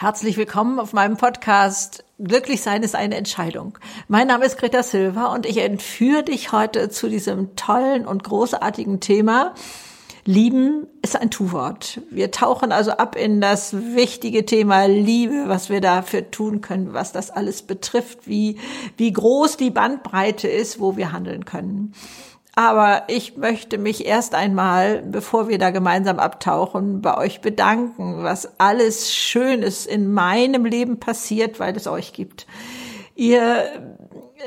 Herzlich willkommen auf meinem Podcast Glücklich sein ist eine Entscheidung. Mein Name ist Greta Silva und ich entführe dich heute zu diesem tollen und großartigen Thema. Lieben ist ein Tu-Wort. Wir tauchen also ab in das wichtige Thema Liebe, was wir dafür tun können, was das alles betrifft, wie, wie groß die Bandbreite ist, wo wir handeln können. Aber ich möchte mich erst einmal, bevor wir da gemeinsam abtauchen, bei euch bedanken, was alles Schönes in meinem Leben passiert, weil es euch gibt. Ihr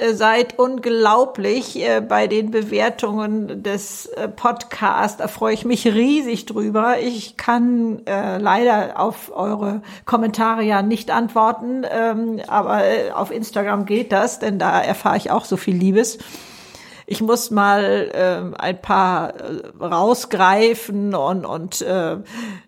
äh, seid unglaublich äh, bei den Bewertungen des äh, Podcasts. Da freue ich mich riesig drüber. Ich kann äh, leider auf eure Kommentare ja nicht antworten, ähm, aber auf Instagram geht das, denn da erfahre ich auch so viel Liebes. Ich muss mal äh, ein paar äh, rausgreifen und, und äh,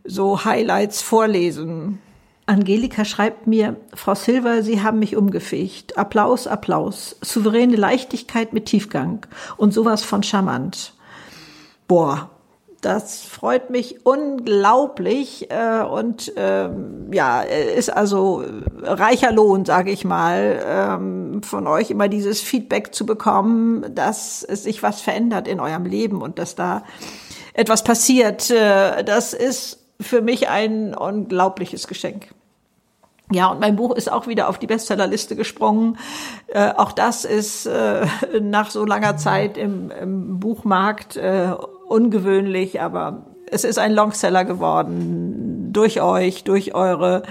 so Highlights vorlesen. Angelika schreibt mir, Frau Silver, Sie haben mich umgefegt. Applaus, Applaus. Souveräne Leichtigkeit mit Tiefgang und sowas von charmant. Boah, das freut mich unglaublich äh, und ähm, ja, ist also reicher Lohn, sage ich mal, ähm, von euch immer dieses Feedback zu bekommen, dass es sich was verändert in eurem Leben und dass da etwas passiert. Äh, das ist für mich ein unglaubliches Geschenk. Ja, und mein Buch ist auch wieder auf die Bestsellerliste gesprungen. Äh, auch das ist äh, nach so langer Zeit im, im Buchmarkt äh, ungewöhnlich, aber es ist ein Longseller geworden durch euch, durch eure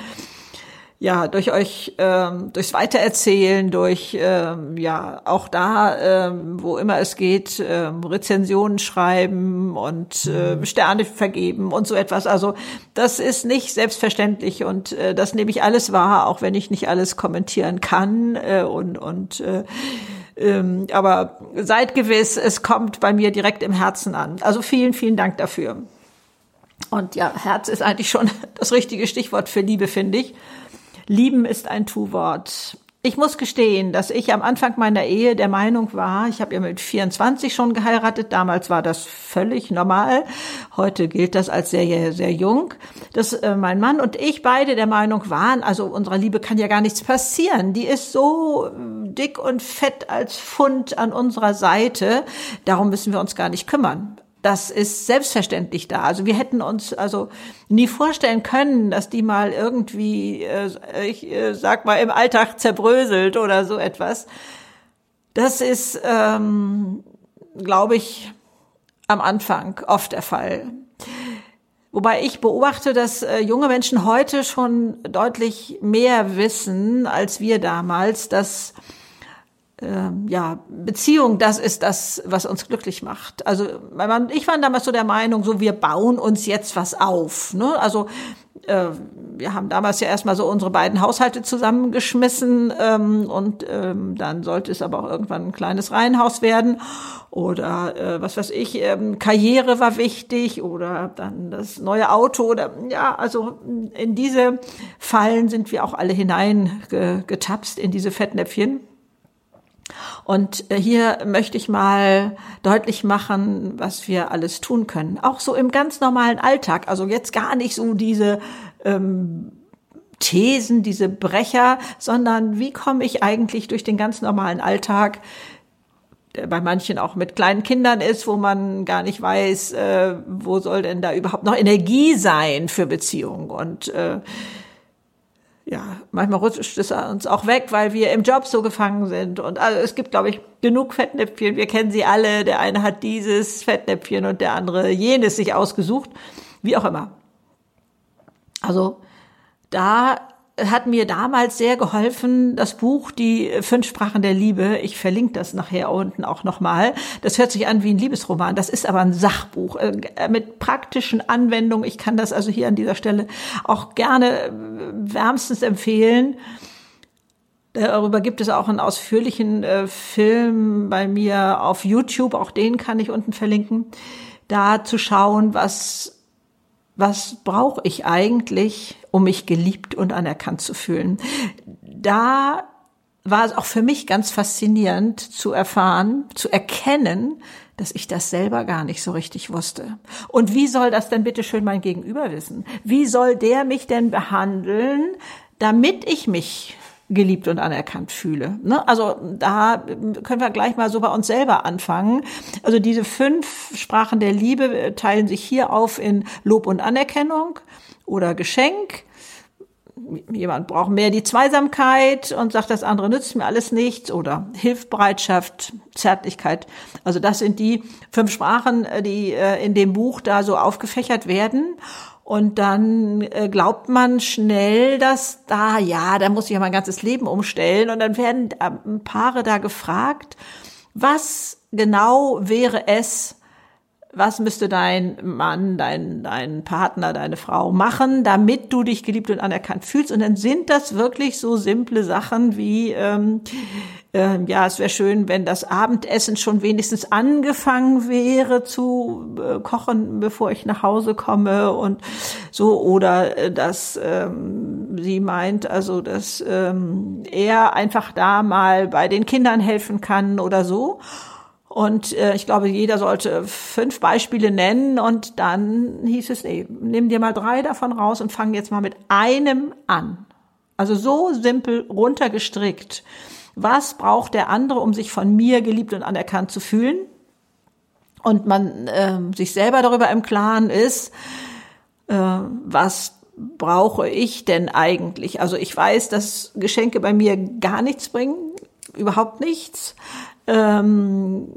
ja, durch euch, ähm, durchs Weitererzählen, durch, ähm, ja, auch da, ähm, wo immer es geht, ähm, Rezensionen schreiben und äh, Sterne vergeben und so etwas. Also das ist nicht selbstverständlich und äh, das nehme ich alles wahr, auch wenn ich nicht alles kommentieren kann äh, und, und äh, ähm, aber seid gewiss, es kommt bei mir direkt im Herzen an. Also vielen, vielen Dank dafür. Und ja, Herz ist eigentlich schon das richtige Stichwort für Liebe, finde ich. Lieben ist ein Tu-Wort. Ich muss gestehen, dass ich am Anfang meiner Ehe der Meinung war, ich habe ja mit 24 schon geheiratet, damals war das völlig normal, heute gilt das als sehr, sehr jung, dass äh, mein Mann und ich beide der Meinung waren, also unserer Liebe kann ja gar nichts passieren, die ist so dick und fett als Pfund an unserer Seite, darum müssen wir uns gar nicht kümmern das ist selbstverständlich da. Also wir hätten uns also nie vorstellen können, dass die mal irgendwie, äh, ich äh, sag mal, im Alltag zerbröselt oder so etwas. Das ist, ähm, glaube ich, am Anfang oft der Fall. Wobei ich beobachte, dass äh, junge Menschen heute schon deutlich mehr wissen als wir damals, dass ja, Beziehung, das ist das, was uns glücklich macht. Also mein Mann ich war damals so der Meinung, so wir bauen uns jetzt was auf. Ne? Also äh, wir haben damals ja erstmal so unsere beiden Haushalte zusammengeschmissen ähm, und ähm, dann sollte es aber auch irgendwann ein kleines Reihenhaus werden oder äh, was weiß ich, ähm, Karriere war wichtig oder dann das neue Auto oder ja, also in diese Fallen sind wir auch alle hineingetapst in diese Fettnäpfchen. Und äh, hier möchte ich mal deutlich machen, was wir alles tun können. Auch so im ganz normalen Alltag. Also jetzt gar nicht so diese ähm, Thesen, diese Brecher, sondern wie komme ich eigentlich durch den ganz normalen Alltag, der bei manchen auch mit kleinen Kindern ist, wo man gar nicht weiß, äh, wo soll denn da überhaupt noch Energie sein für Beziehungen. Und äh, ja, manchmal rutscht es uns auch weg, weil wir im Job so gefangen sind. Und also es gibt, glaube ich, genug Fettnäpfchen. Wir kennen sie alle. Der eine hat dieses Fettnäpfchen und der andere jenes sich ausgesucht. Wie auch immer. Also da hat mir damals sehr geholfen, das Buch Die fünf Sprachen der Liebe. Ich verlinke das nachher unten auch nochmal. Das hört sich an wie ein Liebesroman. Das ist aber ein Sachbuch äh, mit praktischen Anwendungen. Ich kann das also hier an dieser Stelle auch gerne äh, wärmstens empfehlen. Darüber gibt es auch einen ausführlichen äh, Film bei mir auf YouTube. Auch den kann ich unten verlinken. Da zu schauen, was was brauche ich eigentlich, um mich geliebt und anerkannt zu fühlen? Da war es auch für mich ganz faszinierend zu erfahren, zu erkennen, dass ich das selber gar nicht so richtig wusste. Und wie soll das denn bitte schön mein Gegenüber wissen? Wie soll der mich denn behandeln, damit ich mich geliebt und anerkannt fühle. Ne? Also da können wir gleich mal so bei uns selber anfangen. Also diese fünf Sprachen der Liebe teilen sich hier auf in Lob und Anerkennung oder Geschenk, jemand braucht mehr die Zweisamkeit und sagt, das andere nützt mir alles nichts oder Hilfbereitschaft, Zärtlichkeit. Also das sind die fünf Sprachen, äh, die äh, in dem Buch da so aufgefächert werden. Und dann äh, glaubt man schnell, dass da, ja, da muss ich ja mein ganzes Leben umstellen. Und dann werden Paare da gefragt, was genau wäre es, was müsste dein Mann, dein, dein Partner, deine Frau machen, damit du dich geliebt und anerkannt fühlst. Und dann sind das wirklich so simple Sachen wie, ähm, äh, ja, es wäre schön, wenn das Abendessen schon wenigstens angefangen wäre zu äh, kochen, bevor ich nach Hause komme und so. Oder äh, dass ähm, sie meint, also dass ähm, er einfach da mal bei den Kindern helfen kann oder so. Und äh, ich glaube, jeder sollte fünf Beispiele nennen und dann hieß es, nee, nimm dir mal drei davon raus und fang jetzt mal mit einem an. Also so simpel runtergestrickt. Was braucht der andere, um sich von mir geliebt und anerkannt zu fühlen? Und man äh, sich selber darüber im Klaren ist, äh, was brauche ich denn eigentlich? Also ich weiß, dass Geschenke bei mir gar nichts bringen, überhaupt nichts. Ähm,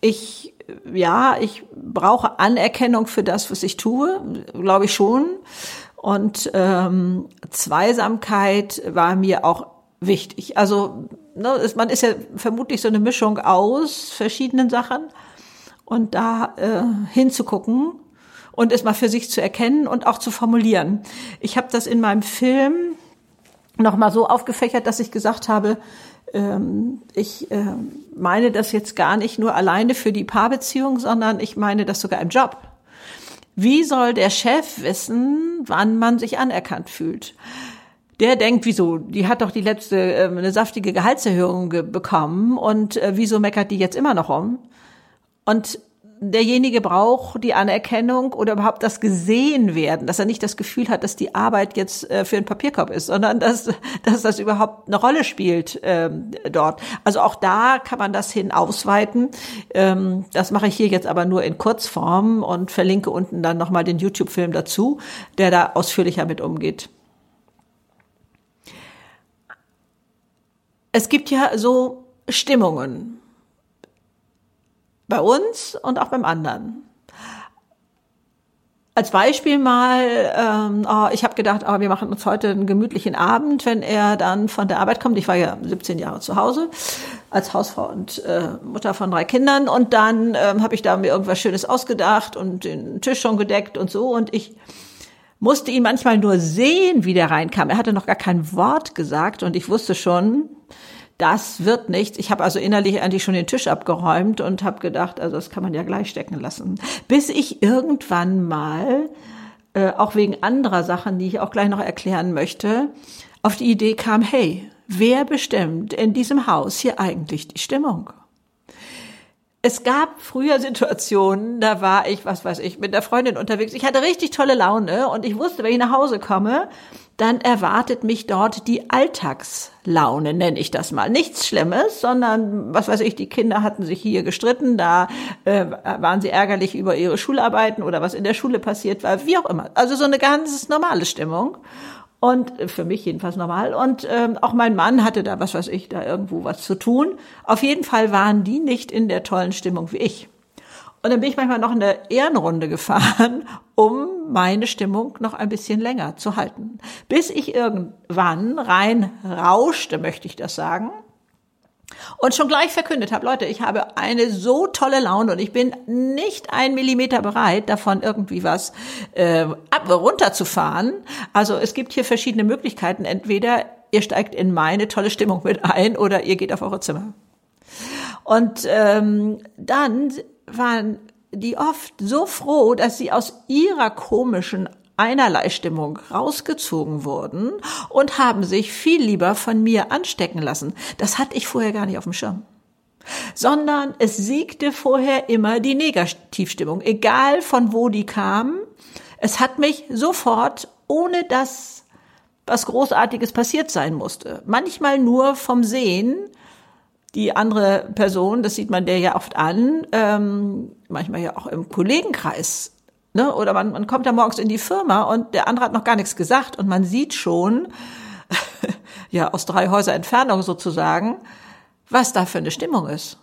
ich, ja, ich brauche Anerkennung für das, was ich tue, glaube ich schon. Und ähm, Zweisamkeit war mir auch wichtig. Also ne, ist, man ist ja vermutlich so eine Mischung aus verschiedenen Sachen und da äh, hinzugucken und es mal für sich zu erkennen und auch zu formulieren. Ich habe das in meinem Film noch mal so aufgefächert, dass ich gesagt habe, ich äh, meine das jetzt gar nicht nur alleine für die Paarbeziehung, sondern ich meine das sogar im Job. Wie soll der Chef wissen, wann man sich anerkannt fühlt? Der denkt, wieso? Die hat doch die letzte äh, eine saftige Gehaltserhöhung bekommen und äh, wieso meckert die jetzt immer noch um? Und derjenige braucht die Anerkennung oder überhaupt das gesehen werden, dass er nicht das Gefühl hat, dass die Arbeit jetzt äh, für einen Papierkorb ist, sondern dass, dass das überhaupt eine Rolle spielt ähm, dort. Also auch da kann man das hin ausweiten. Ähm, das mache ich hier jetzt aber nur in Kurzform und verlinke unten dann nochmal den YouTube-Film dazu, der da ausführlicher mit umgeht. Es gibt ja so Stimmungen bei uns und auch beim anderen. Als Beispiel mal, ähm, oh, ich habe gedacht, oh, wir machen uns heute einen gemütlichen Abend, wenn er dann von der Arbeit kommt. Ich war ja 17 Jahre zu Hause als Hausfrau und äh, Mutter von drei Kindern und dann ähm, habe ich da mir irgendwas Schönes ausgedacht und den Tisch schon gedeckt und so und ich musste ihn manchmal nur sehen, wie der reinkam. Er hatte noch gar kein Wort gesagt und ich wusste schon, das wird nichts. Ich habe also innerlich eigentlich schon den Tisch abgeräumt und habe gedacht, also das kann man ja gleich stecken lassen. Bis ich irgendwann mal, äh, auch wegen anderer Sachen, die ich auch gleich noch erklären möchte, auf die Idee kam, hey, wer bestimmt in diesem Haus hier eigentlich die Stimmung? Es gab früher Situationen, da war ich, was weiß ich, mit der Freundin unterwegs. Ich hatte richtig tolle Laune und ich wusste, wenn ich nach Hause komme, dann erwartet mich dort die Alltagslaune, nenne ich das mal. Nichts Schlimmes, sondern, was weiß ich, die Kinder hatten sich hier gestritten, da äh, waren sie ärgerlich über ihre Schularbeiten oder was in der Schule passiert war, wie auch immer. Also so eine ganz normale Stimmung. Und für mich jedenfalls normal. Und ähm, auch mein Mann hatte da, was weiß ich, da irgendwo was zu tun. Auf jeden Fall waren die nicht in der tollen Stimmung wie ich. Und dann bin ich manchmal noch eine Ehrenrunde gefahren, um meine Stimmung noch ein bisschen länger zu halten. Bis ich irgendwann rein rauschte, möchte ich das sagen. Und schon gleich verkündet habe, Leute, ich habe eine so tolle Laune und ich bin nicht ein Millimeter bereit, davon irgendwie was äh, ab, runterzufahren. Also es gibt hier verschiedene Möglichkeiten. Entweder ihr steigt in meine tolle Stimmung mit ein oder ihr geht auf eure Zimmer. Und ähm, dann waren die oft so froh, dass sie aus ihrer komischen einerlei Stimmung rausgezogen wurden und haben sich viel lieber von mir anstecken lassen. Das hatte ich vorher gar nicht auf dem Schirm. Sondern es siegte vorher immer die Negativstimmung, egal von wo die kam. Es hat mich sofort, ohne dass was Großartiges passiert sein musste, manchmal nur vom Sehen, die andere Person, das sieht man der ja oft an, ähm, manchmal ja auch im Kollegenkreis Ne? Oder man, man kommt da morgens in die Firma und der andere hat noch gar nichts gesagt und man sieht schon, ja, aus drei Häuser Entfernung sozusagen, was da für eine Stimmung ist.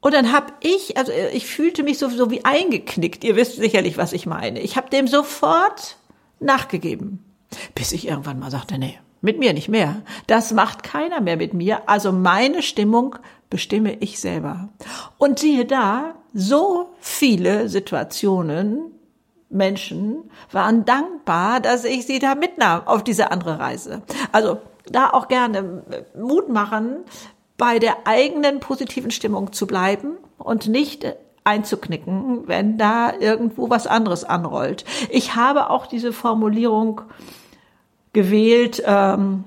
Und dann hab ich, also ich fühlte mich so, so wie eingeknickt. Ihr wisst sicherlich, was ich meine. Ich habe dem sofort nachgegeben, bis ich irgendwann mal sagte, nee, mit mir nicht mehr. Das macht keiner mehr mit mir. Also meine Stimmung bestimme ich selber. Und siehe da, so viele Situationen, Menschen waren dankbar, dass ich sie da mitnahm auf diese andere Reise. Also da auch gerne Mut machen, bei der eigenen positiven Stimmung zu bleiben und nicht einzuknicken, wenn da irgendwo was anderes anrollt. Ich habe auch diese Formulierung gewählt, ähm,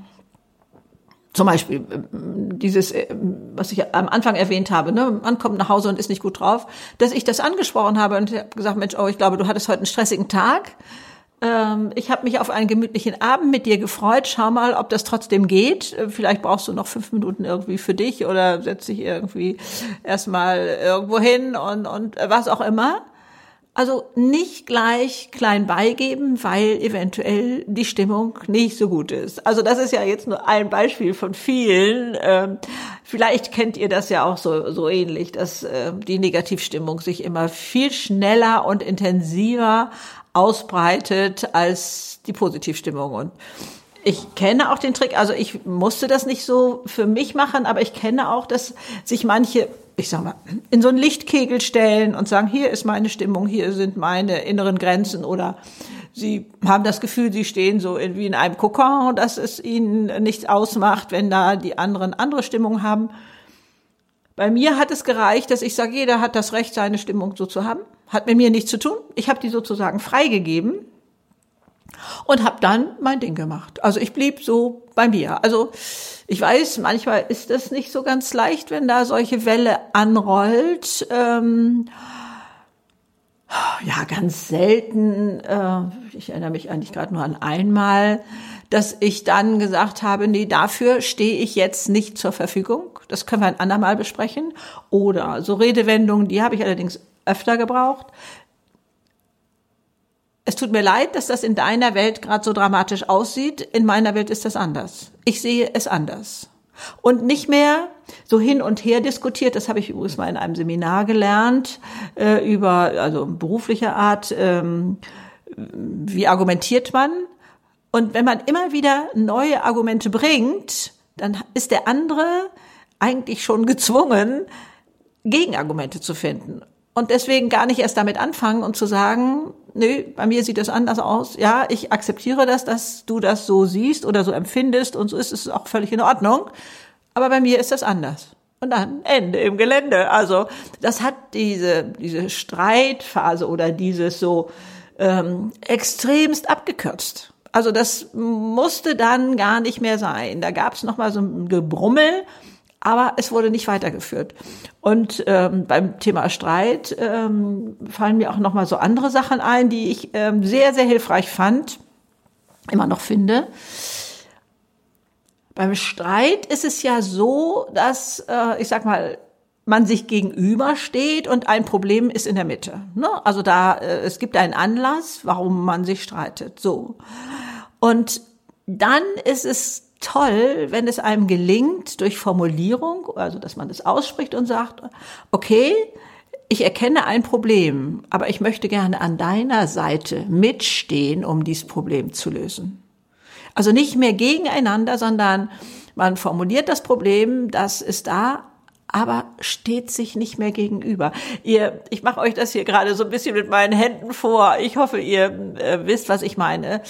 zum Beispiel äh, dieses, äh, was ich am Anfang erwähnt habe, ne, man kommt nach Hause und ist nicht gut drauf, dass ich das angesprochen habe und habe gesagt, Mensch, oh, ich glaube, du hattest heute einen stressigen Tag. Ähm, ich habe mich auf einen gemütlichen Abend mit dir gefreut. Schau mal, ob das trotzdem geht. Äh, vielleicht brauchst du noch fünf Minuten irgendwie für dich oder setz dich irgendwie erstmal irgendwo hin und, und was auch immer. Also nicht gleich klein beigeben, weil eventuell die Stimmung nicht so gut ist. Also das ist ja jetzt nur ein Beispiel von vielen. Ähm, vielleicht kennt ihr das ja auch so, so ähnlich, dass äh, die Negativstimmung sich immer viel schneller und intensiver ausbreitet als die Positivstimmung. Und ich kenne auch den Trick, also ich musste das nicht so für mich machen, aber ich kenne auch, dass sich manche, ich sag mal, in so einen Lichtkegel stellen und sagen, hier ist meine Stimmung, hier sind meine inneren Grenzen oder sie haben das Gefühl, sie stehen so wie in einem Kokon, dass es ihnen nichts ausmacht, wenn da die anderen andere Stimmung haben. Bei mir hat es gereicht, dass ich sage, jeder hat das Recht, seine Stimmung so zu haben. Hat mit mir nichts zu tun. Ich habe die sozusagen freigegeben und habe dann mein Ding gemacht. Also ich blieb so bei mir. Also ich weiß, manchmal ist das nicht so ganz leicht, wenn da solche Welle anrollt. Ähm, ja, ganz selten. Äh, ich erinnere mich eigentlich gerade nur an einmal, dass ich dann gesagt habe, nee, dafür stehe ich jetzt nicht zur Verfügung. Das können wir ein andermal besprechen. Oder so Redewendungen, die habe ich allerdings öfter gebraucht es tut mir leid, dass das in deiner Welt gerade so dramatisch aussieht. In meiner Welt ist das anders. Ich sehe es anders. Und nicht mehr so hin und her diskutiert, das habe ich übrigens mal in einem Seminar gelernt, äh, über, also beruflicher Art, ähm, wie argumentiert man. Und wenn man immer wieder neue Argumente bringt, dann ist der andere eigentlich schon gezwungen, Gegenargumente zu finden. Und deswegen gar nicht erst damit anfangen und zu sagen, nö, bei mir sieht das anders aus. Ja, ich akzeptiere das, dass du das so siehst oder so empfindest und so ist es auch völlig in Ordnung. Aber bei mir ist das anders. Und dann Ende im Gelände. Also das hat diese, diese Streitphase oder dieses so ähm, extremst abgekürzt. Also das musste dann gar nicht mehr sein. Da gab es nochmal so ein Gebrummel aber es wurde nicht weitergeführt. Und ähm, beim Thema Streit ähm, fallen mir auch noch mal so andere Sachen ein, die ich ähm, sehr sehr hilfreich fand, immer noch finde. Beim Streit ist es ja so, dass äh, ich sag mal man sich gegenübersteht und ein Problem ist in der Mitte. Ne? Also da äh, es gibt einen Anlass, warum man sich streitet. So und dann ist es toll, wenn es einem gelingt, durch Formulierung, also dass man es ausspricht und sagt, okay, ich erkenne ein Problem, aber ich möchte gerne an deiner Seite mitstehen, um dieses Problem zu lösen. Also nicht mehr gegeneinander, sondern man formuliert das Problem, das ist da, aber steht sich nicht mehr gegenüber. Ihr, ich mache euch das hier gerade so ein bisschen mit meinen Händen vor. Ich hoffe, ihr äh, wisst, was ich meine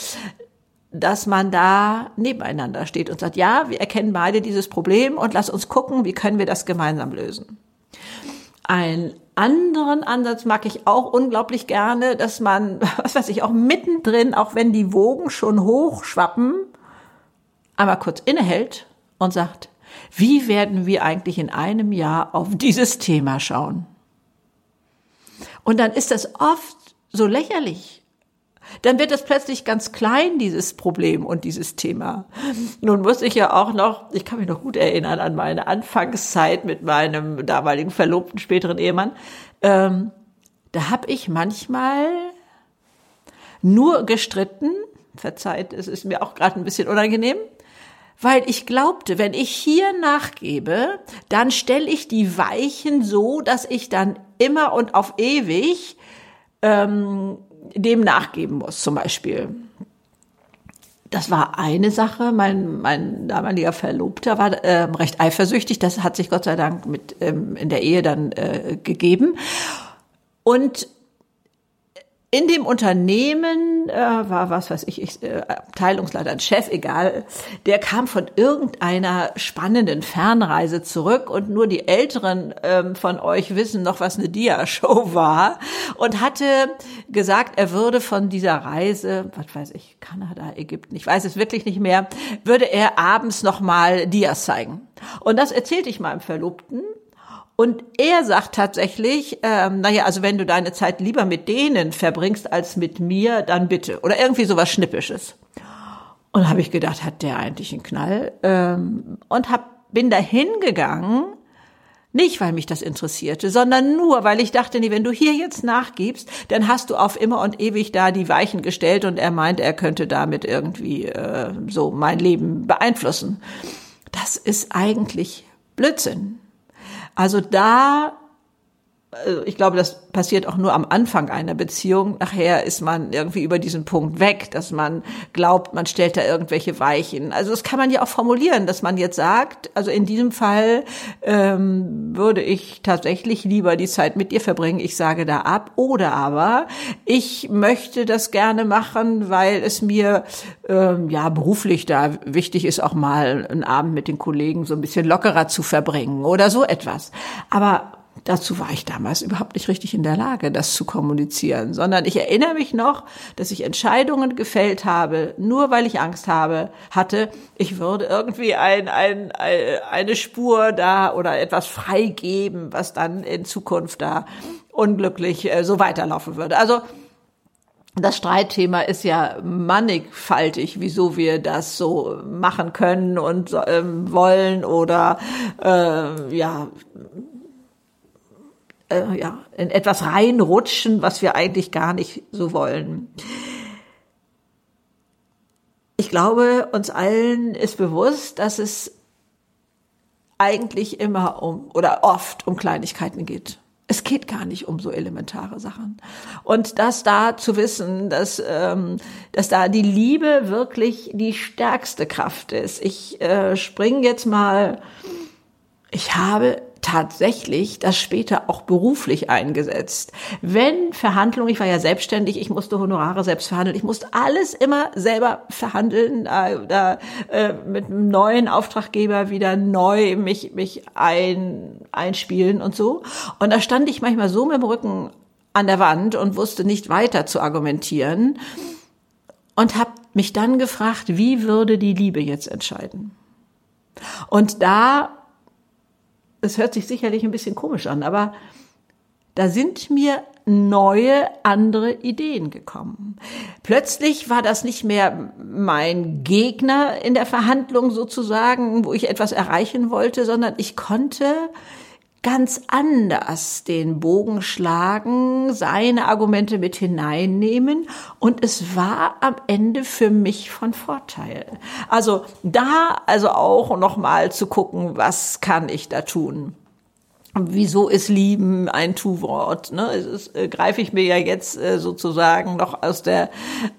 dass man da nebeneinander steht und sagt, ja, wir erkennen beide dieses Problem und lass uns gucken, wie können wir das gemeinsam lösen. Ein anderen Ansatz mag ich auch unglaublich gerne, dass man, was weiß ich, auch mittendrin, auch wenn die Wogen schon hochschwappen, einmal kurz innehält und sagt, wie werden wir eigentlich in einem Jahr auf dieses Thema schauen? Und dann ist das oft so lächerlich dann wird es plötzlich ganz klein, dieses Problem und dieses Thema. Nun muss ich ja auch noch, ich kann mich noch gut erinnern an meine Anfangszeit mit meinem damaligen Verlobten, späteren Ehemann. Ähm, da habe ich manchmal nur gestritten, verzeiht, es ist mir auch gerade ein bisschen unangenehm, weil ich glaubte, wenn ich hier nachgebe, dann stelle ich die Weichen so, dass ich dann immer und auf ewig ähm, dem nachgeben muss, zum Beispiel. Das war eine Sache. Mein, mein damaliger Verlobter war äh, recht eifersüchtig. Das hat sich Gott sei Dank mit ähm, in der Ehe dann äh, gegeben. Und in dem Unternehmen äh, war, was weiß ich, ich äh, Abteilungsleiter, ein Chef, egal, der kam von irgendeiner spannenden Fernreise zurück und nur die Älteren ähm, von euch wissen noch, was eine Dia-Show war und hatte gesagt, er würde von dieser Reise, was weiß ich, Kanada, Ägypten, ich weiß es wirklich nicht mehr, würde er abends nochmal Dias zeigen. Und das erzählte ich meinem Verlobten und er sagt tatsächlich, ähm, naja, also wenn du deine Zeit lieber mit denen verbringst als mit mir, dann bitte. Oder irgendwie sowas Schnippisches. Und habe ich gedacht, hat der eigentlich einen Knall? Ähm, und hab, bin da hingegangen, nicht weil mich das interessierte, sondern nur, weil ich dachte, nee, wenn du hier jetzt nachgibst, dann hast du auf immer und ewig da die Weichen gestellt und er meint, er könnte damit irgendwie äh, so mein Leben beeinflussen. Das ist eigentlich Blödsinn. Also da, also ich glaube, das passiert auch nur am Anfang einer Beziehung. Nachher ist man irgendwie über diesen Punkt weg, dass man glaubt, man stellt da irgendwelche Weichen. Also das kann man ja auch formulieren, dass man jetzt sagt, also in diesem Fall ähm, würde ich tatsächlich lieber die Zeit mit dir verbringen. Ich sage da ab. Oder aber ich möchte das gerne machen, weil es mir ähm, ja beruflich da wichtig ist, auch mal einen Abend mit den Kollegen so ein bisschen lockerer zu verbringen oder so etwas. Aber Dazu war ich damals überhaupt nicht richtig in der Lage, das zu kommunizieren, sondern ich erinnere mich noch, dass ich Entscheidungen gefällt habe, nur weil ich Angst habe, hatte, ich würde irgendwie ein, ein, eine Spur da oder etwas freigeben, was dann in Zukunft da unglücklich äh, so weiterlaufen würde. Also das Streitthema ist ja mannigfaltig, wieso wir das so machen können und ähm, wollen oder äh, ja äh, ja, in etwas reinrutschen, was wir eigentlich gar nicht so wollen. Ich glaube, uns allen ist bewusst, dass es eigentlich immer um oder oft um Kleinigkeiten geht. Es geht gar nicht um so elementare Sachen. Und das da zu wissen, dass, ähm, dass da die Liebe wirklich die stärkste Kraft ist. Ich äh, spring jetzt mal, ich habe tatsächlich das später auch beruflich eingesetzt. Wenn Verhandlungen, ich war ja selbstständig, ich musste Honorare selbst verhandeln, ich musste alles immer selber verhandeln, äh, da äh, mit einem neuen Auftraggeber wieder neu mich mich ein, einspielen und so. Und da stand ich manchmal so mit dem Rücken an der Wand und wusste nicht weiter zu argumentieren und habe mich dann gefragt, wie würde die Liebe jetzt entscheiden? Und da es hört sich sicherlich ein bisschen komisch an, aber da sind mir neue, andere Ideen gekommen. Plötzlich war das nicht mehr mein Gegner in der Verhandlung sozusagen, wo ich etwas erreichen wollte, sondern ich konnte ganz anders den Bogen schlagen, seine Argumente mit hineinnehmen und es war am Ende für mich von Vorteil. Also da also auch noch mal zu gucken, was kann ich da tun? Wieso ist Lieben ein Tu-Wort? Ne? Das äh, greife ich mir ja jetzt äh, sozusagen noch aus der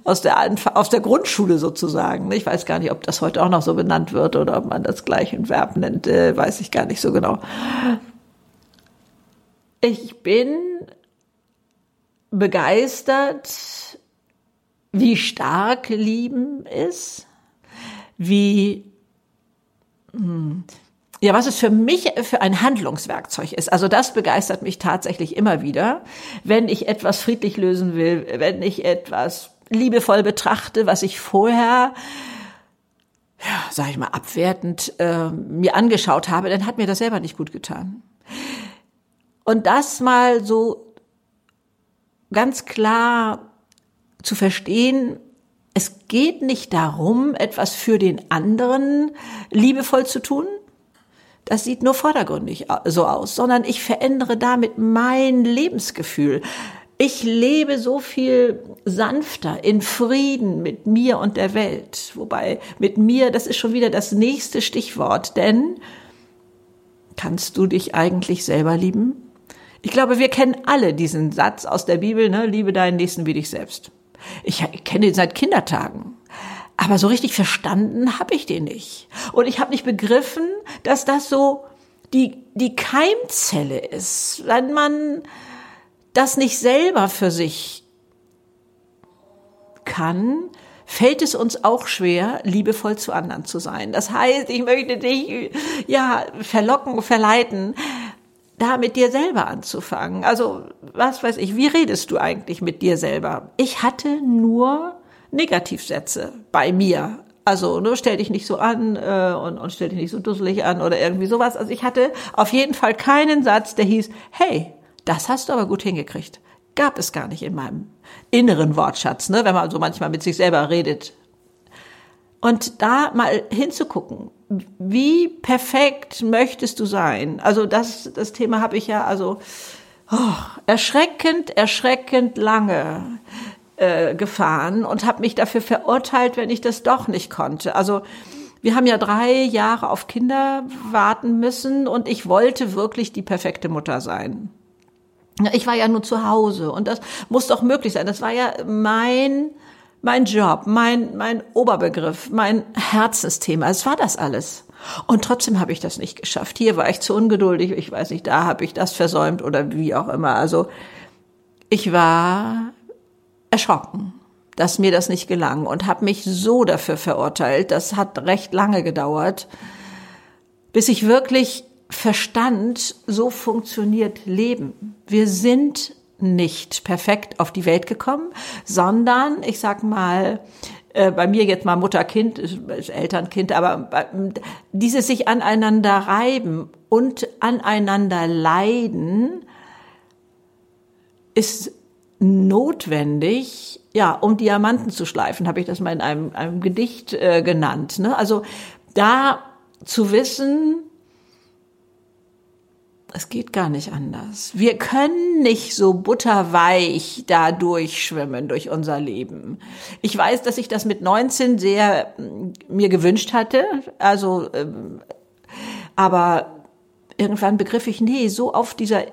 aus der aus der Grundschule sozusagen. Ne? Ich weiß gar nicht, ob das heute auch noch so benannt wird oder ob man das gleich ein Verb nennt, äh, weiß ich gar nicht so genau. Ich bin begeistert, wie stark Lieben ist, wie, hm, ja, was es für mich für ein Handlungswerkzeug ist. Also das begeistert mich tatsächlich immer wieder, wenn ich etwas friedlich lösen will, wenn ich etwas liebevoll betrachte, was ich vorher ja, sag ich mal, abwertend äh, mir angeschaut habe, dann hat mir das selber nicht gut getan. Und das mal so ganz klar zu verstehen, es geht nicht darum, etwas für den anderen liebevoll zu tun. Das sieht nur vordergründig so aus, sondern ich verändere damit mein Lebensgefühl. Ich lebe so viel sanfter, in Frieden mit mir und der Welt. Wobei mit mir, das ist schon wieder das nächste Stichwort, denn kannst du dich eigentlich selber lieben? Ich glaube, wir kennen alle diesen Satz aus der Bibel, ne? liebe deinen Nächsten wie dich selbst. Ich kenne ihn seit Kindertagen. Aber so richtig verstanden habe ich den nicht. Und ich habe nicht begriffen, dass das so die, die Keimzelle ist. Wenn man das nicht selber für sich kann, fällt es uns auch schwer, liebevoll zu anderen zu sein. Das heißt, ich möchte dich, ja, verlocken, verleiten, da mit dir selber anzufangen. Also, was weiß ich, wie redest du eigentlich mit dir selber? Ich hatte nur Negativsätze bei mir. Also, ne, stell dich nicht so an äh, und, und stell dich nicht so dusselig an oder irgendwie sowas. Also ich hatte auf jeden Fall keinen Satz, der hieß, hey, das hast du aber gut hingekriegt. Gab es gar nicht in meinem inneren Wortschatz, ne, wenn man so manchmal mit sich selber redet. Und da mal hinzugucken, wie perfekt möchtest du sein? Also das, das Thema habe ich ja also oh, erschreckend, erschreckend lange äh, gefahren und habe mich dafür verurteilt, wenn ich das doch nicht konnte. Also wir haben ja drei Jahre auf Kinder warten müssen und ich wollte wirklich die perfekte Mutter sein. Ich war ja nur zu Hause und das muss doch möglich sein. Das war ja mein, mein Job, mein, mein Oberbegriff, mein Herzensthema. Es war das alles. Und trotzdem habe ich das nicht geschafft. Hier war ich zu ungeduldig. Ich weiß nicht, da habe ich das versäumt oder wie auch immer. Also ich war erschrocken, dass mir das nicht gelang und habe mich so dafür verurteilt. Das hat recht lange gedauert, bis ich wirklich verstand, so funktioniert Leben. Wir sind nicht perfekt auf die Welt gekommen, sondern, ich sag mal, äh, bei mir jetzt mal Mutter-Kind, Elternkind, aber dieses sich aneinander reiben und aneinander leiden ist notwendig, ja, um Diamanten zu schleifen, habe ich das mal in einem, einem Gedicht äh, genannt. Ne? Also da zu wissen, es geht gar nicht anders. Wir können nicht so butterweich da durchschwimmen durch unser Leben. Ich weiß, dass ich das mit 19 sehr mm, mir gewünscht hatte. Also, ähm, aber irgendwann begriff ich, nee, so auf dieser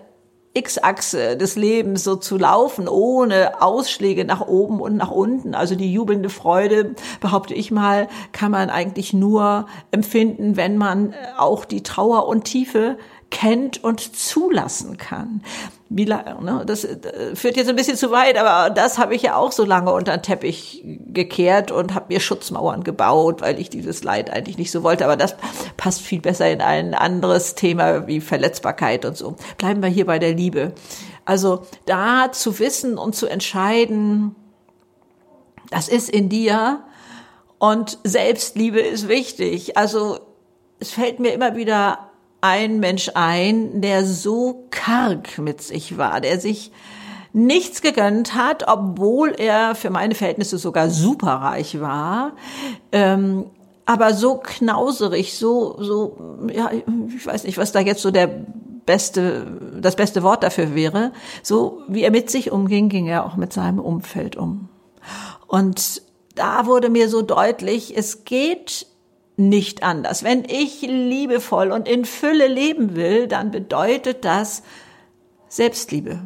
X-Achse des Lebens so zu laufen, ohne Ausschläge nach oben und nach unten. Also die jubelnde Freude, behaupte ich mal, kann man eigentlich nur empfinden, wenn man auch die Trauer und Tiefe kennt und zulassen kann. Wie lange, ne? Das äh, führt jetzt ein bisschen zu weit, aber das habe ich ja auch so lange unter den Teppich gekehrt und habe mir Schutzmauern gebaut, weil ich dieses Leid eigentlich nicht so wollte. Aber das passt viel besser in ein anderes Thema wie Verletzbarkeit und so. Bleiben wir hier bei der Liebe. Also da zu wissen und zu entscheiden, das ist in dir und Selbstliebe ist wichtig. Also es fällt mir immer wieder ein Mensch ein, der so karg mit sich war, der sich nichts gegönnt hat, obwohl er für meine Verhältnisse sogar superreich war, ähm, aber so knauserig, so so ja, ich weiß nicht, was da jetzt so der beste das beste Wort dafür wäre, so wie er mit sich umging, ging er auch mit seinem Umfeld um. Und da wurde mir so deutlich, es geht nicht anders. Wenn ich liebevoll und in Fülle leben will, dann bedeutet das Selbstliebe.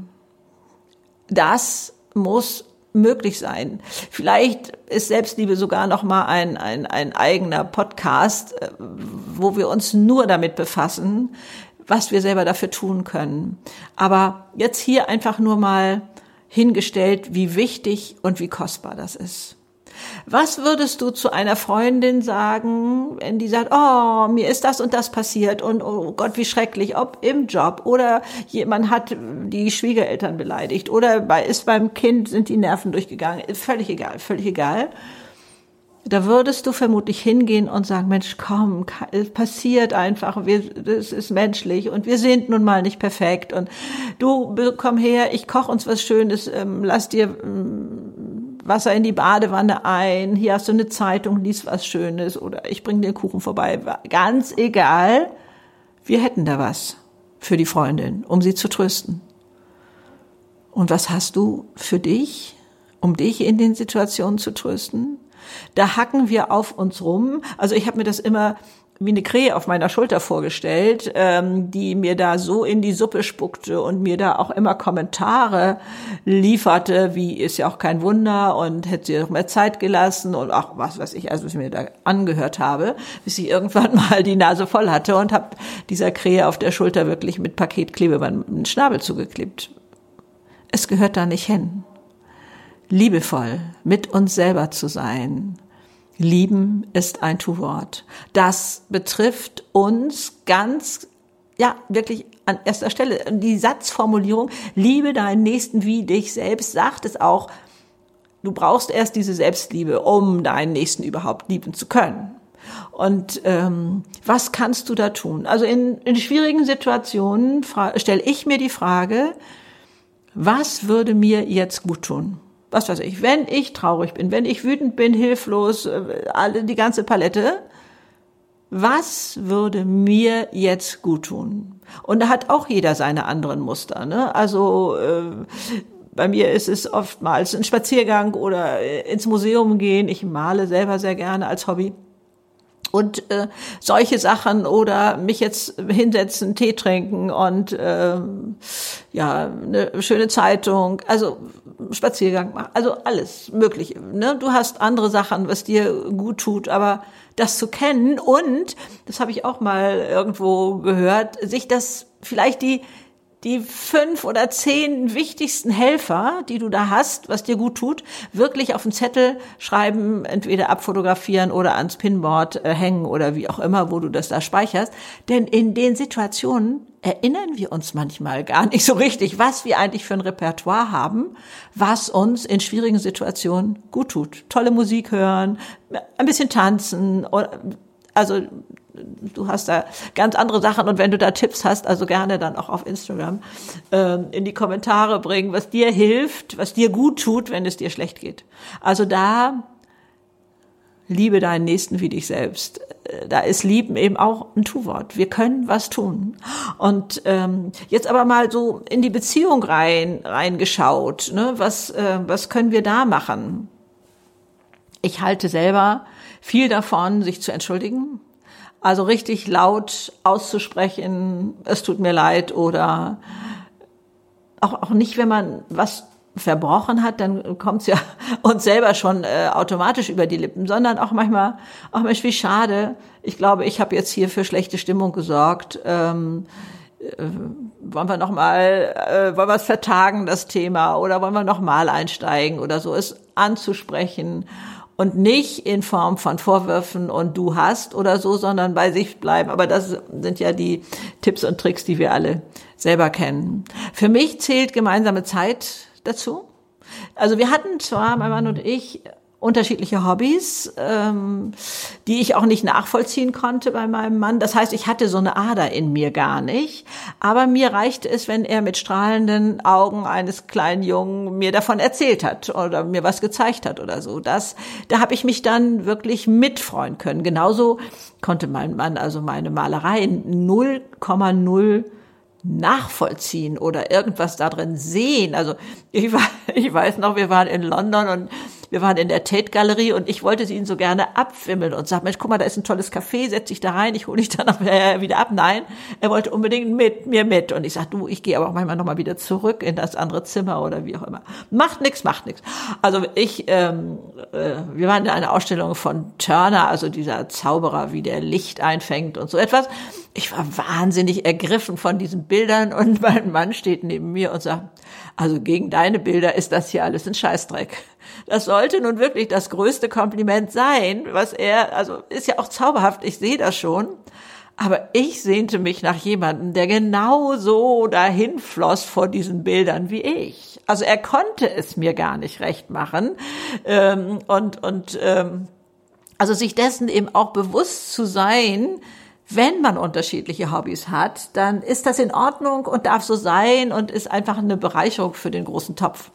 Das muss möglich sein. Vielleicht ist Selbstliebe sogar noch mal ein, ein, ein eigener Podcast, äh, wo wir uns nur damit befassen, was wir selber dafür tun können. Aber jetzt hier einfach nur mal hingestellt, wie wichtig und wie kostbar das ist. Was würdest du zu einer Freundin sagen, wenn die sagt, oh, mir ist das und das passiert und oh Gott, wie schrecklich, ob im Job oder jemand hat die Schwiegereltern beleidigt oder bei, ist beim Kind, sind die Nerven durchgegangen, völlig egal, völlig egal. Da würdest du vermutlich hingehen und sagen, Mensch, komm, es passiert einfach, wir, das ist menschlich und wir sind nun mal nicht perfekt und du komm her, ich koche uns was Schönes, ähm, lass dir ähm, Wasser in die Badewanne ein, hier hast du eine Zeitung, lies was Schönes oder ich bring dir Kuchen vorbei. Ganz egal, wir hätten da was für die Freundin, um sie zu trösten. Und was hast du für dich, um dich in den Situationen zu trösten? Da hacken wir auf uns rum. Also ich habe mir das immer wie eine Krähe auf meiner Schulter vorgestellt, ähm, die mir da so in die Suppe spuckte und mir da auch immer Kommentare lieferte, wie ist ja auch kein Wunder und hätte sie doch mehr Zeit gelassen und auch was weiß ich, also was ich mir da angehört habe, bis ich irgendwann mal die Nase voll hatte und habe dieser Krähe auf der Schulter wirklich mit Paketklebeband den Schnabel zugeklebt. Es gehört da nicht hin liebevoll mit uns selber zu sein. Lieben ist ein Tu-Wort. Das betrifft uns ganz, ja, wirklich an erster Stelle. Die Satzformulierung, liebe deinen Nächsten wie dich selbst, sagt es auch, du brauchst erst diese Selbstliebe, um deinen Nächsten überhaupt lieben zu können. Und ähm, was kannst du da tun? Also in, in schwierigen Situationen stelle ich mir die Frage, was würde mir jetzt gut tun? Was weiß ich, wenn ich traurig bin, wenn ich wütend bin, hilflos, äh, alle, die ganze Palette, was würde mir jetzt gut tun? Und da hat auch jeder seine anderen Muster. Ne? Also äh, bei mir ist es oftmals ein Spaziergang oder äh, ins Museum gehen. Ich male selber sehr gerne als Hobby und äh, solche Sachen oder mich jetzt hinsetzen, Tee trinken und äh, ja eine schöne Zeitung, also Spaziergang machen, also alles Mögliche. Ne? Du hast andere Sachen, was dir gut tut, aber das zu kennen und das habe ich auch mal irgendwo gehört, sich das vielleicht die die fünf oder zehn wichtigsten Helfer, die du da hast, was dir gut tut, wirklich auf den Zettel schreiben, entweder abfotografieren oder ans Pinboard äh, hängen oder wie auch immer, wo du das da speicherst. Denn in den Situationen erinnern wir uns manchmal gar nicht so richtig, was wir eigentlich für ein Repertoire haben, was uns in schwierigen Situationen gut tut. Tolle Musik hören, ein bisschen tanzen, also du hast da ganz andere Sachen und wenn du da Tipps hast, also gerne dann auch auf Instagram äh, in die Kommentare bringen, was dir hilft, was dir gut tut, wenn es dir schlecht geht. Also da liebe deinen Nächsten wie dich selbst. Äh, da ist Lieben eben auch ein Tu-Wort. Wir können was tun. Und ähm, jetzt aber mal so in die Beziehung rein reingeschaut. Ne? Was äh, was können wir da machen? Ich halte selber viel davon, sich zu entschuldigen also richtig laut auszusprechen, es tut mir leid oder auch, auch nicht, wenn man was verbrochen hat, dann kommt's ja uns selber schon äh, automatisch über die Lippen, sondern auch manchmal, ach Mensch, wie schade. Ich glaube, ich habe jetzt hier für schlechte Stimmung gesorgt. Ähm, äh, wollen wir noch mal, äh, wollen wir es vertagen, das Thema, oder wollen wir noch mal einsteigen oder so, es anzusprechen und nicht in Form von Vorwürfen und du hast oder so, sondern bei sich bleiben. Aber das sind ja die Tipps und Tricks, die wir alle selber kennen. Für mich zählt gemeinsame Zeit dazu. Also wir hatten zwar, mein Mann und ich, unterschiedliche Hobbys, ähm, die ich auch nicht nachvollziehen konnte bei meinem Mann. Das heißt, ich hatte so eine Ader in mir gar nicht. Aber mir reichte es, wenn er mit strahlenden Augen eines kleinen Jungen mir davon erzählt hat oder mir was gezeigt hat oder so. Das, da habe ich mich dann wirklich mitfreuen können. Genauso konnte mein Mann also meine Malerei 0,0 nachvollziehen oder irgendwas da drin sehen. Also ich, war, ich weiß noch, wir waren in London und wir waren in der Tate-Galerie und ich wollte sie ihn so gerne abwimmeln und sag, Mensch, guck mal, da ist ein tolles Café, setz dich da rein, ich hole dich dann wieder ab. Nein, er wollte unbedingt mit mir mit. Und ich sag, du, ich gehe aber auch manchmal nochmal wieder zurück in das andere Zimmer oder wie auch immer. Macht nix, macht nix. Also ich, ähm, äh, wir waren in einer Ausstellung von Turner, also dieser Zauberer, wie der Licht einfängt und so etwas. ich war wahnsinnig ergriffen von diesen Bildern und mein Mann steht neben mir und sagt, also gegen deine Bilder ist das hier alles ein Scheißdreck. Das sollte nun wirklich das größte Kompliment sein, was er, also ist ja auch zauberhaft, ich sehe das schon. Aber ich sehnte mich nach jemandem, der genau so dahin floss vor diesen Bildern wie ich. Also er konnte es mir gar nicht recht machen. Ähm, und, und, ähm, also sich dessen eben auch bewusst zu sein, wenn man unterschiedliche Hobbys hat, dann ist das in Ordnung und darf so sein und ist einfach eine Bereicherung für den großen Topf.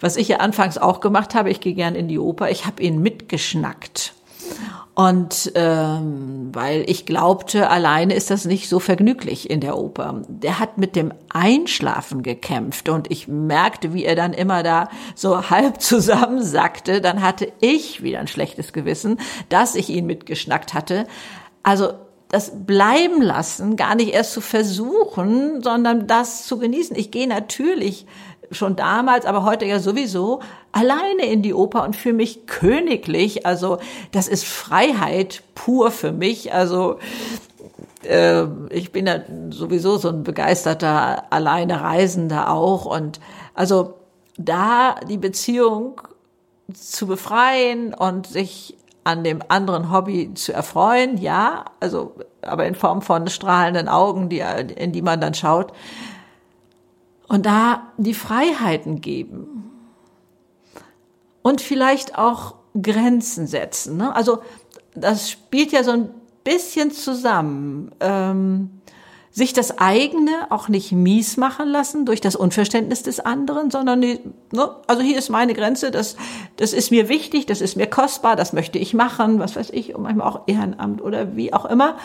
Was ich ja anfangs auch gemacht habe, ich gehe gern in die Oper, ich habe ihn mitgeschnackt. Und ähm, weil ich glaubte, alleine ist das nicht so vergnüglich in der Oper. Der hat mit dem Einschlafen gekämpft und ich merkte, wie er dann immer da so halb zusammensackte. Dann hatte ich wieder ein schlechtes Gewissen, dass ich ihn mitgeschnackt hatte. Also das bleiben lassen, gar nicht erst zu versuchen, sondern das zu genießen. Ich gehe natürlich schon damals, aber heute ja sowieso alleine in die Oper und fühle mich königlich. Also das ist Freiheit pur für mich. Also äh, ich bin ja sowieso so ein begeisterter alleine Reisender auch und also da die Beziehung zu befreien und sich an dem anderen Hobby zu erfreuen, ja, also aber in Form von strahlenden Augen, die, in die man dann schaut. Und da die Freiheiten geben. Und vielleicht auch Grenzen setzen. Ne? Also das spielt ja so ein bisschen zusammen. Ähm, sich das eigene auch nicht mies machen lassen durch das Unverständnis des anderen, sondern ne, also hier ist meine Grenze, das, das ist mir wichtig, das ist mir kostbar, das möchte ich machen, was weiß ich, und manchmal auch Ehrenamt oder wie auch immer.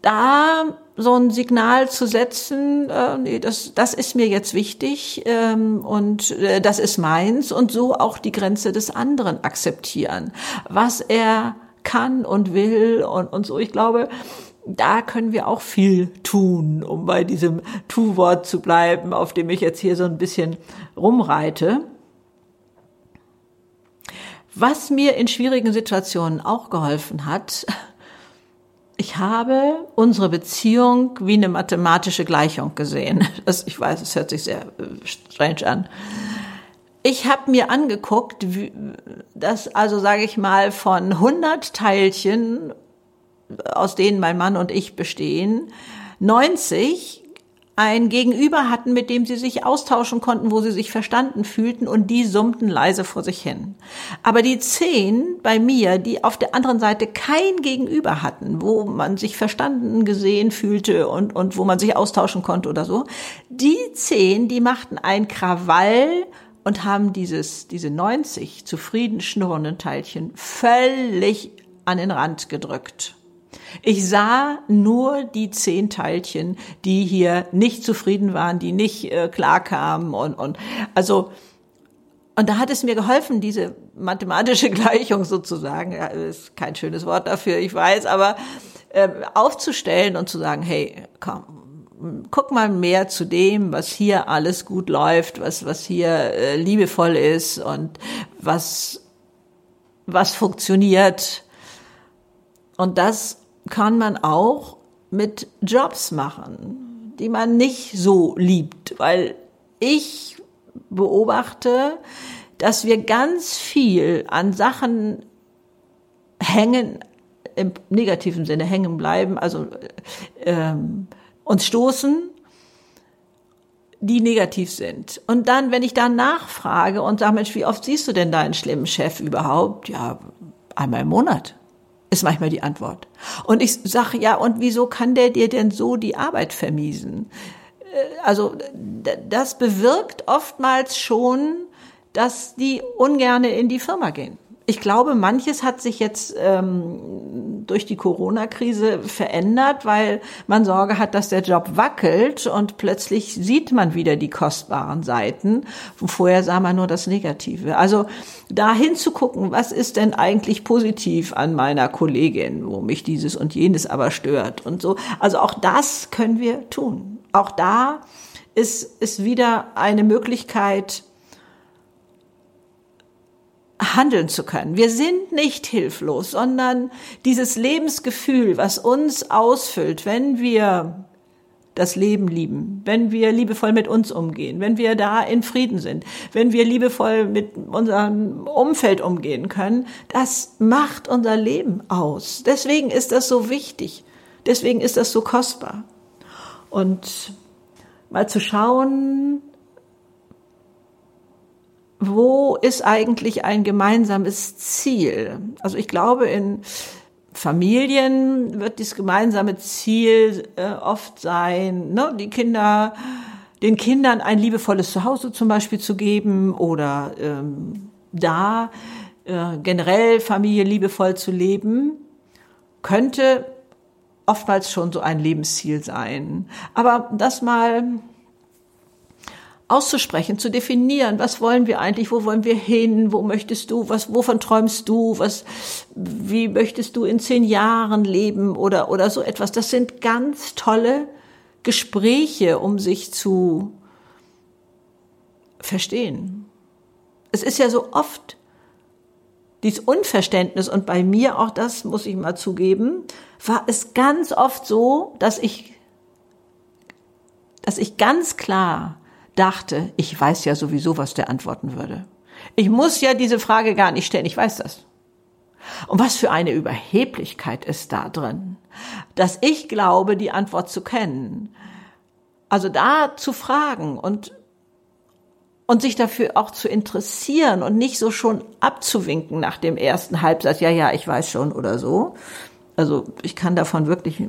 Da so ein Signal zu setzen, äh, nee, das, das ist mir jetzt wichtig ähm, und äh, das ist meins und so auch die Grenze des anderen akzeptieren, was er kann und will und, und so. Ich glaube, da können wir auch viel tun, um bei diesem Tu-Wort zu bleiben, auf dem ich jetzt hier so ein bisschen rumreite. Was mir in schwierigen Situationen auch geholfen hat, ich habe unsere Beziehung wie eine mathematische Gleichung gesehen. Das, ich weiß, es hört sich sehr äh, strange an. Ich habe mir angeguckt, dass also sage ich mal von 100 Teilchen aus denen mein Mann und ich bestehen, 90 ein Gegenüber hatten, mit dem sie sich austauschen konnten, wo sie sich verstanden fühlten und die summten leise vor sich hin. Aber die zehn bei mir, die auf der anderen Seite kein Gegenüber hatten, wo man sich verstanden gesehen fühlte und, und wo man sich austauschen konnte oder so, die zehn, die machten ein Krawall und haben dieses, diese 90 zufrieden schnurrenden Teilchen völlig an den Rand gedrückt. Ich sah nur die zehn Teilchen, die hier nicht zufrieden waren, die nicht äh, klarkamen und, und also und da hat es mir geholfen, diese mathematische Gleichung sozusagen, ja, ist kein schönes Wort dafür, ich weiß, aber äh, aufzustellen und zu sagen, hey, komm, guck mal mehr zu dem, was hier alles gut läuft, was was hier äh, liebevoll ist und was was funktioniert. Und das kann man auch mit Jobs machen, die man nicht so liebt, weil ich beobachte, dass wir ganz viel an Sachen hängen, im negativen Sinne hängen bleiben, also ähm, uns stoßen, die negativ sind. Und dann, wenn ich dann nachfrage und sage, Mensch, wie oft siehst du denn deinen schlimmen Chef überhaupt? Ja, einmal im Monat ist manchmal die Antwort. Und ich sage, ja, und wieso kann der dir denn so die Arbeit vermiesen? Äh, also das bewirkt oftmals schon, dass die ungerne in die Firma gehen ich glaube, manches hat sich jetzt ähm, durch die Corona-Krise verändert, weil man Sorge hat, dass der Job wackelt und plötzlich sieht man wieder die kostbaren Seiten. Vorher sah man nur das Negative. Also da hinzugucken, was ist denn eigentlich positiv an meiner Kollegin, wo mich dieses und jenes aber stört und so. Also auch das können wir tun. Auch da ist, ist wieder eine Möglichkeit, handeln zu können. Wir sind nicht hilflos, sondern dieses Lebensgefühl, was uns ausfüllt, wenn wir das Leben lieben, wenn wir liebevoll mit uns umgehen, wenn wir da in Frieden sind, wenn wir liebevoll mit unserem Umfeld umgehen können, das macht unser Leben aus. Deswegen ist das so wichtig. Deswegen ist das so kostbar. Und mal zu schauen, wo ist eigentlich ein gemeinsames Ziel? Also ich glaube, in Familien wird dieses gemeinsame Ziel äh, oft sein, ne, die Kinder, den Kindern ein liebevolles Zuhause zum Beispiel zu geben oder ähm, da äh, generell Familie liebevoll zu leben, könnte oftmals schon so ein Lebensziel sein. Aber das mal auszusprechen, zu definieren, was wollen wir eigentlich, wo wollen wir hin, wo möchtest du, was, wovon träumst du, was, wie möchtest du in zehn Jahren leben oder, oder so etwas. Das sind ganz tolle Gespräche, um sich zu verstehen. Es ist ja so oft dieses Unverständnis und bei mir auch das, muss ich mal zugeben, war es ganz oft so, dass ich, dass ich ganz klar dachte, ich weiß ja sowieso, was der antworten würde. Ich muss ja diese Frage gar nicht stellen, ich weiß das. Und was für eine Überheblichkeit ist da drin, dass ich glaube, die Antwort zu kennen. Also da zu fragen und, und sich dafür auch zu interessieren und nicht so schon abzuwinken nach dem ersten Halbsatz, ja, ja, ich weiß schon oder so. Also ich kann davon wirklich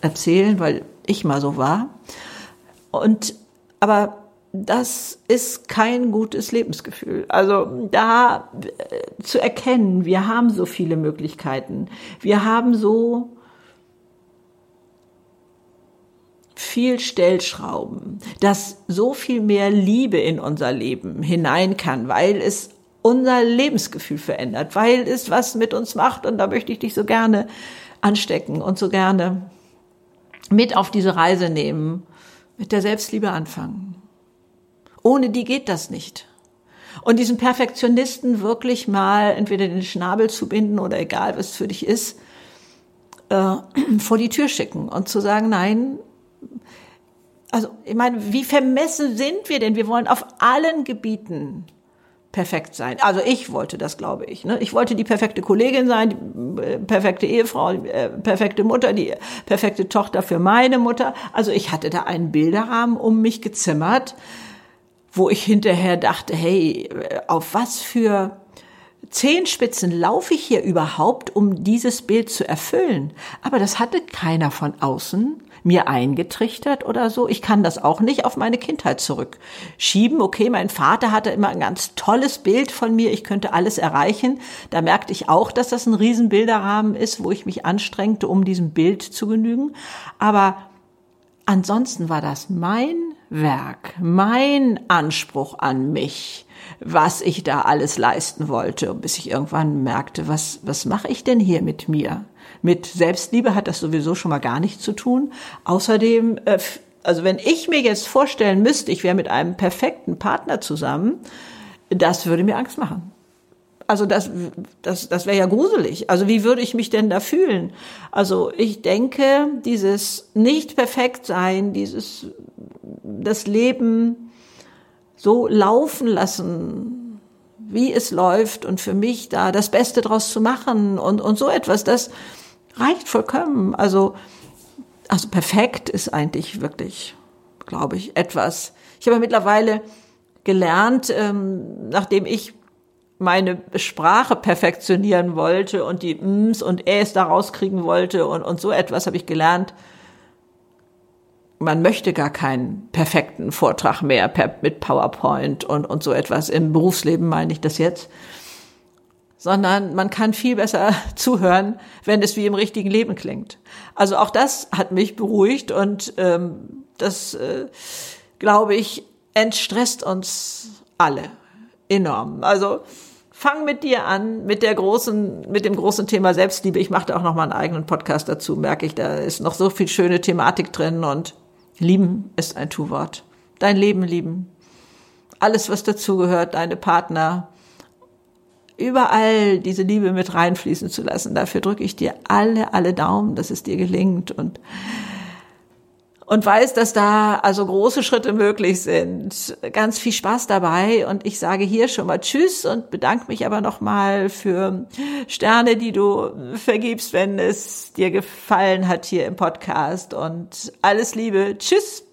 erzählen, weil ich mal so war. Und aber das ist kein gutes Lebensgefühl. Also da äh, zu erkennen, wir haben so viele Möglichkeiten. Wir haben so viel Stellschrauben, dass so viel mehr Liebe in unser Leben hinein kann, weil es unser Lebensgefühl verändert, weil es was mit uns macht und da möchte ich dich so gerne anstecken und so gerne mit auf diese Reise nehmen mit der Selbstliebe anfangen. Ohne die geht das nicht. Und diesen Perfektionisten wirklich mal entweder den Schnabel zu binden oder egal, was für dich ist, äh, vor die Tür schicken und zu sagen, nein, also ich meine, wie vermessen sind wir denn? Wir wollen auf allen Gebieten perfekt sein. Also ich wollte das, glaube ich. Ne? Ich wollte die perfekte Kollegin sein, die äh, perfekte Ehefrau, die äh, perfekte Mutter, die perfekte Tochter für meine Mutter. Also ich hatte da einen Bilderrahmen um mich gezimmert, wo ich hinterher dachte, hey, auf was für Zehenspitzen laufe ich hier überhaupt, um dieses Bild zu erfüllen? Aber das hatte keiner von außen mir eingetrichtert oder so. Ich kann das auch nicht auf meine Kindheit zurückschieben. Okay, mein Vater hatte immer ein ganz tolles Bild von mir. Ich könnte alles erreichen. Da merkte ich auch, dass das ein Riesenbilderrahmen ist, wo ich mich anstrengte, um diesem Bild zu genügen. Aber ansonsten war das mein Werk, mein Anspruch an mich, was ich da alles leisten wollte, bis ich irgendwann merkte, was, was mache ich denn hier mit mir? Mit Selbstliebe hat das sowieso schon mal gar nichts zu tun. Außerdem, äh, also wenn ich mir jetzt vorstellen müsste, ich wäre mit einem perfekten Partner zusammen, das würde mir Angst machen. Also das, das, das wäre ja gruselig. Also wie würde ich mich denn da fühlen? Also ich denke, dieses nicht perfekt sein, dieses das Leben so laufen lassen, wie es läuft und für mich da das Beste draus zu machen und, und so etwas, das, reicht vollkommen. Also, also perfekt ist eigentlich wirklich, glaube ich, etwas. Ich habe mittlerweile gelernt, ähm, nachdem ich meine Sprache perfektionieren wollte und die Ms und Äs da rauskriegen wollte und, und so etwas habe ich gelernt. Man möchte gar keinen perfekten Vortrag mehr per, mit PowerPoint und, und so etwas. Im Berufsleben meine ich das jetzt sondern man kann viel besser zuhören, wenn es wie im richtigen Leben klingt. Also auch das hat mich beruhigt und ähm, das, äh, glaube ich, entstresst uns alle enorm. Also fang mit dir an, mit der großen, mit dem großen Thema Selbstliebe. Ich mache da auch noch mal einen eigenen Podcast dazu, merke ich, da ist noch so viel schöne Thematik drin und lieben ist ein Tu-Wort. Dein Leben lieben. Alles, was dazugehört, deine Partner, überall diese Liebe mit reinfließen zu lassen. Dafür drücke ich dir alle, alle Daumen, dass es dir gelingt und und weiß, dass da also große Schritte möglich sind. Ganz viel Spaß dabei und ich sage hier schon mal Tschüss und bedanke mich aber nochmal für Sterne, die du vergibst, wenn es dir gefallen hat hier im Podcast und alles Liebe. Tschüss.